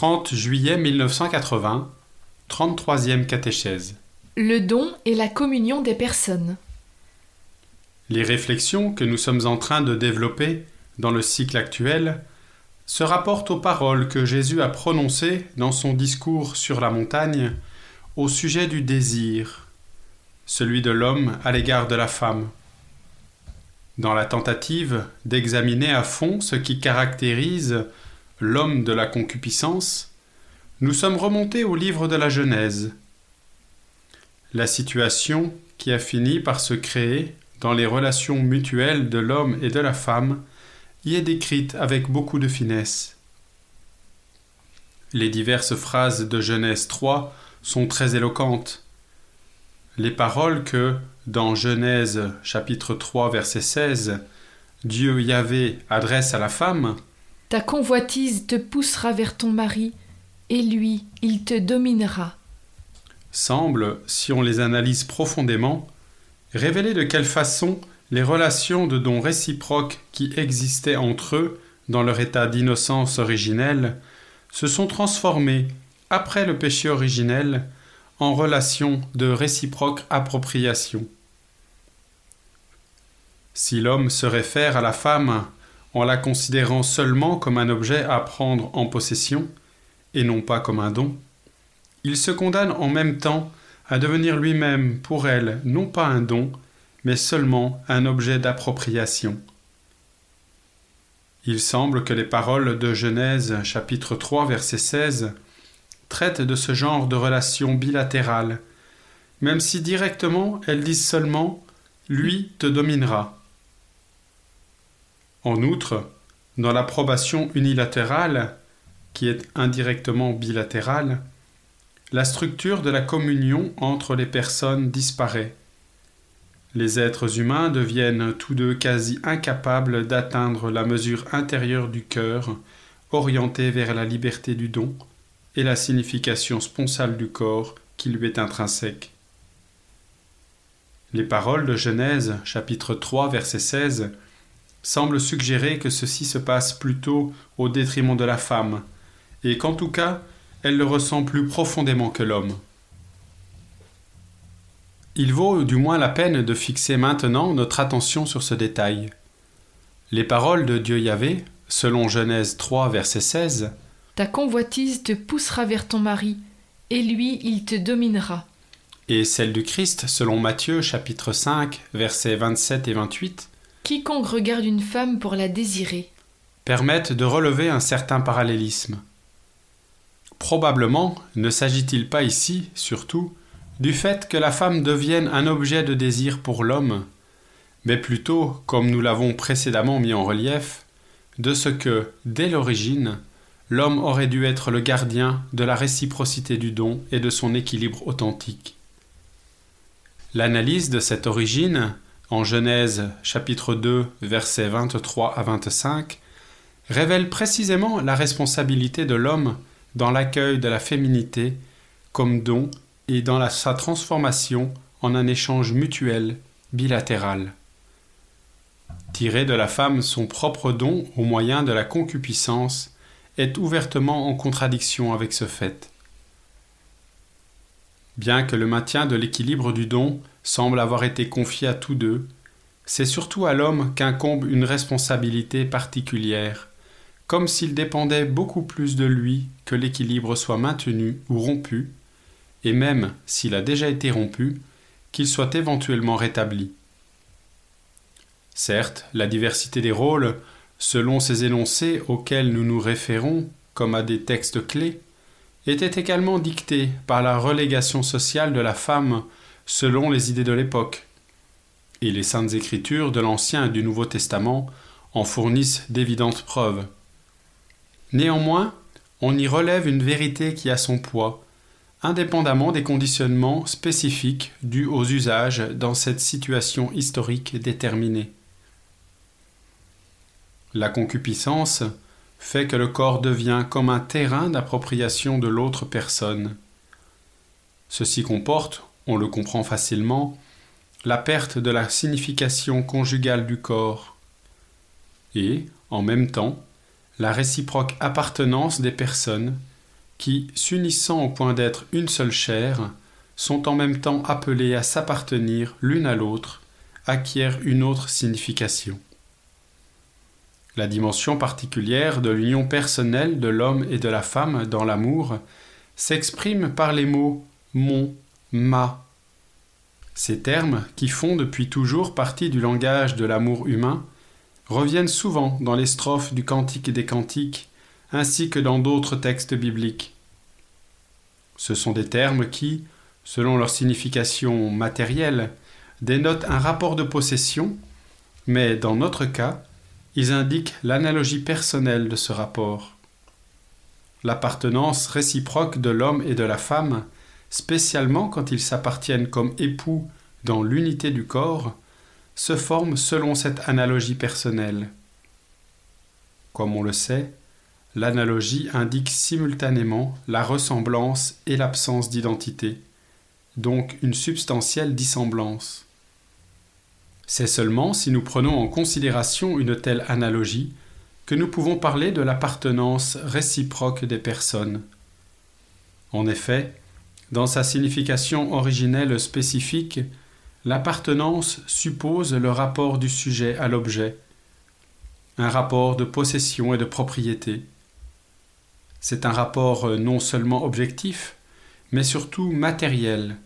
30 juillet 1980, 33e catéchèse. Le don et la communion des personnes. Les réflexions que nous sommes en train de développer dans le cycle actuel se rapportent aux paroles que Jésus a prononcées dans son discours sur la montagne au sujet du désir, celui de l'homme à l'égard de la femme. Dans la tentative d'examiner à fond ce qui caractérise l'homme de la concupiscence, nous sommes remontés au livre de la Genèse. La situation qui a fini par se créer dans les relations mutuelles de l'homme et de la femme y est décrite avec beaucoup de finesse. Les diverses phrases de Genèse 3 sont très éloquentes. Les paroles que, dans Genèse chapitre 3 verset 16, Dieu Yahvé adresse à la femme Ta convoitise te poussera vers ton mari, et lui, il te dominera. semblent, si on les analyse profondément, révéler de quelle façon les relations de dons réciproques qui existaient entre eux dans leur état d'innocence originelle se sont transformées, après le péché originel, en relations de réciproque appropriation. Si l'homme se réfère à la femme en la considérant seulement comme un objet à prendre en possession, et non pas comme un don, il se condamne en même temps à devenir lui-même pour elle non pas un don, mais seulement un objet d'appropriation. Il semble que les paroles de Genèse chapitre 3 verset 16 traitent de ce genre de relation bilatérale, même si directement elles disent seulement lui te dominera. En outre, dans l'approbation unilatérale, qui est indirectement bilatérale, la structure de la communion entre les personnes disparaît. Les êtres humains deviennent tous deux quasi incapables d'atteindre la mesure intérieure du cœur, orientée vers la liberté du don et la signification sponsale du corps qui lui est intrinsèque. Les paroles de Genèse chapitre 3 verset 16 semblent suggérer que ceci se passe plutôt au détriment de la femme, et qu'en tout cas elle le ressent plus profondément que l'homme. Il vaut du moins la peine de fixer maintenant notre attention sur ce détail. Les paroles de Dieu Yahvé, selon Genèse 3, verset 16, Ta convoitise te poussera vers ton mari, et lui, il te dominera. et celles du Christ, selon Matthieu chapitre 5, versets 27 et 28, Quiconque regarde une femme pour la désirer. permettent de relever un certain parallélisme. Probablement ne s'agit-il pas ici, surtout, du fait que la femme devienne un objet de désir pour l'homme, mais plutôt, comme nous l'avons précédemment mis en relief, de ce que, dès l'origine, l'homme aurait dû être le gardien de la réciprocité du don et de son équilibre authentique. L'analyse de cette origine, en Genèse chapitre 2 versets 23 à 25, révèle précisément la responsabilité de l'homme dans l'accueil de la féminité comme don et dans sa transformation en un échange mutuel, bilatéral. Tirer de la femme son propre don au moyen de la concupiscence est ouvertement en contradiction avec ce fait. Bien que le maintien de l'équilibre du don semble avoir été confié à tous deux, c'est surtout à l'homme qu'incombe une responsabilité particulière, comme s'il dépendait beaucoup plus de lui que l'équilibre soit maintenu ou rompu, et même s'il a déjà été rompu, qu'il soit éventuellement rétabli. Certes, la diversité des rôles, selon ces énoncés auxquels nous nous référons comme à des textes clés, était également dictée par la relégation sociale de la femme selon les idées de l'époque, et les saintes écritures de l'Ancien et du Nouveau Testament en fournissent d'évidentes preuves. Néanmoins, on y relève une vérité qui a son poids, indépendamment des conditionnements spécifiques dus aux usages dans cette situation historique déterminée. La concupiscence fait que le corps devient comme un terrain d'appropriation de l'autre personne. Ceci comporte, on le comprend facilement, la perte de la signification conjugale du corps et, en même temps, la réciproque appartenance des personnes qui, s'unissant au point d'être une seule chair, sont en même temps appelés à s'appartenir l'une à l'autre, acquièrent une autre signification. La dimension particulière de l'union personnelle de l'homme et de la femme dans l'amour s'exprime par les mots mon, ma. Ces termes, qui font depuis toujours partie du langage de l'amour humain, reviennent souvent dans les strophes du Cantique des Cantiques, ainsi que dans d'autres textes bibliques. Ce sont des termes qui, selon leur signification matérielle, dénotent un rapport de possession, mais dans notre cas, ils indiquent l'analogie personnelle de ce rapport. L'appartenance réciproque de l'homme et de la femme, spécialement quand ils s'appartiennent comme époux dans l'unité du corps, se forme selon cette analogie personnelle. Comme on le sait, l'analogie indique simultanément la ressemblance et l'absence d'identité, donc une substantielle dissemblance. C'est seulement si nous prenons en considération une telle analogie que nous pouvons parler de l'appartenance réciproque des personnes. En effet, dans sa signification originelle spécifique, l'appartenance suppose le rapport du sujet à l'objet, un rapport de possession et de propriété. C'est un rapport non seulement objectif, mais surtout matériel,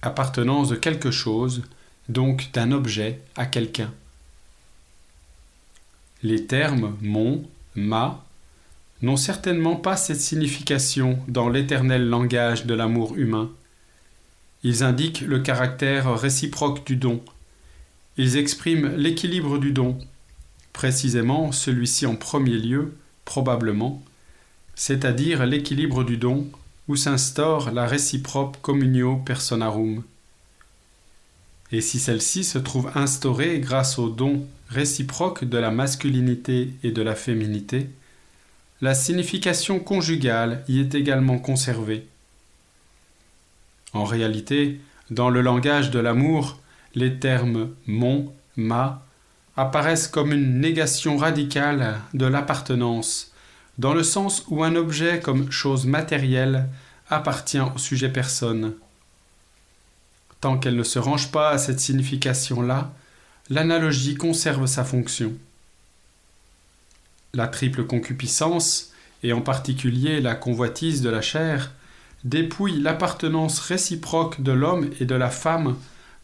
appartenance de quelque chose, donc d'un objet à quelqu'un. Les termes mon, ma n'ont certainement pas cette signification dans l'éternel langage de l'amour humain. Ils indiquent le caractère réciproque du don. Ils expriment l'équilibre du don, précisément celui-ci en premier lieu, probablement, c'est-à-dire l'équilibre du don où s'instaure la réciproque communio personarum et si celle-ci se trouve instaurée grâce au don réciproque de la masculinité et de la féminité, la signification conjugale y est également conservée. En réalité, dans le langage de l'amour, les termes mon, ma apparaissent comme une négation radicale de l'appartenance, dans le sens où un objet comme chose matérielle appartient au sujet personne. Tant qu'elle ne se range pas à cette signification-là, l'analogie conserve sa fonction. La triple concupiscence, et en particulier la convoitise de la chair, dépouille l'appartenance réciproque de l'homme et de la femme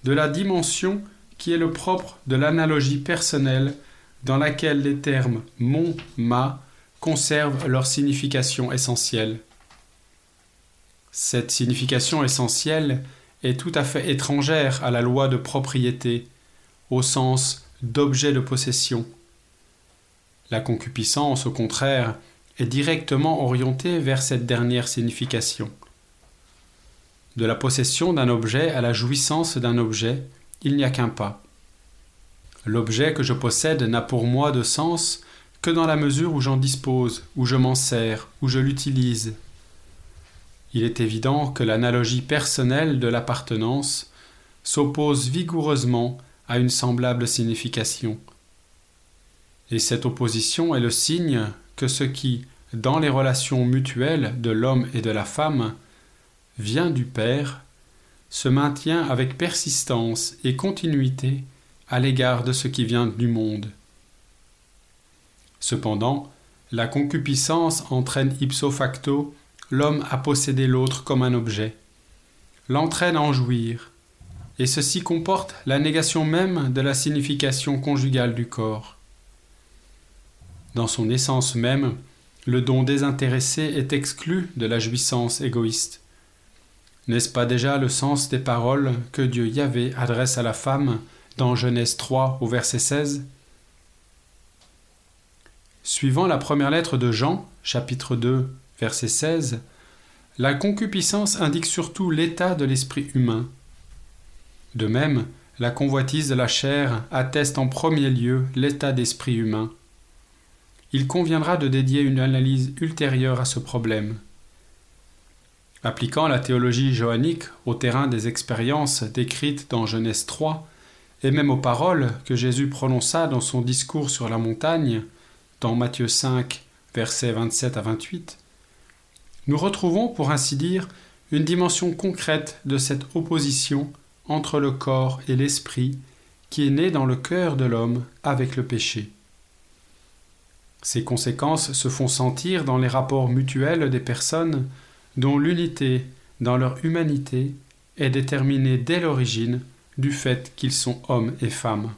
de la dimension qui est le propre de l'analogie personnelle dans laquelle les termes mon, ma conservent leur signification essentielle. Cette signification essentielle est tout à fait étrangère à la loi de propriété, au sens d'objet de possession. La concupiscence, au contraire, est directement orientée vers cette dernière signification. De la possession d'un objet à la jouissance d'un objet, il n'y a qu'un pas. L'objet que je possède n'a pour moi de sens que dans la mesure où j'en dispose, où je m'en sers, où je l'utilise, il est évident que l'analogie personnelle de l'appartenance s'oppose vigoureusement à une semblable signification. Et cette opposition est le signe que ce qui, dans les relations mutuelles de l'homme et de la femme, vient du Père, se maintient avec persistance et continuité à l'égard de ce qui vient du monde. Cependant, la concupiscence entraîne ipso facto l'homme a possédé l'autre comme un objet, l'entraîne à en jouir, et ceci comporte la négation même de la signification conjugale du corps. Dans son essence même, le don désintéressé est exclu de la jouissance égoïste. N'est-ce pas déjà le sens des paroles que Dieu Yahvé adresse à la femme dans Genèse 3 au verset 16 Suivant la première lettre de Jean, chapitre 2, verset 16, la concupiscence indique surtout l'état de l'esprit humain. De même, la convoitise de la chair atteste en premier lieu l'état d'esprit humain. Il conviendra de dédier une analyse ultérieure à ce problème. Appliquant la théologie johannique au terrain des expériences décrites dans Genèse 3, et même aux paroles que Jésus prononça dans son discours sur la montagne, dans Matthieu 5, versets 27 à 28, nous retrouvons, pour ainsi dire, une dimension concrète de cette opposition entre le corps et l'esprit qui est née dans le cœur de l'homme avec le péché. Ces conséquences se font sentir dans les rapports mutuels des personnes dont l'unité dans leur humanité est déterminée dès l'origine du fait qu'ils sont hommes et femmes.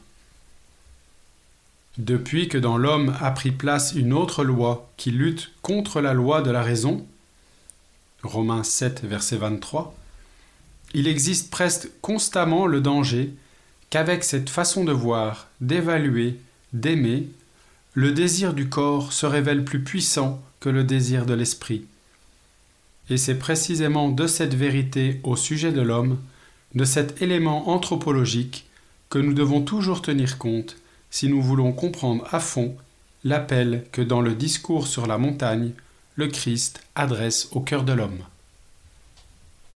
Depuis que dans l'homme a pris place une autre loi qui lutte contre la loi de la raison, Romains 7, verset 23, il existe presque constamment le danger qu'avec cette façon de voir, d'évaluer, d'aimer, le désir du corps se révèle plus puissant que le désir de l'esprit. Et c'est précisément de cette vérité au sujet de l'homme, de cet élément anthropologique, que nous devons toujours tenir compte si nous voulons comprendre à fond l'appel que dans le discours sur la montagne, le Christ adresse au cœur de l'homme.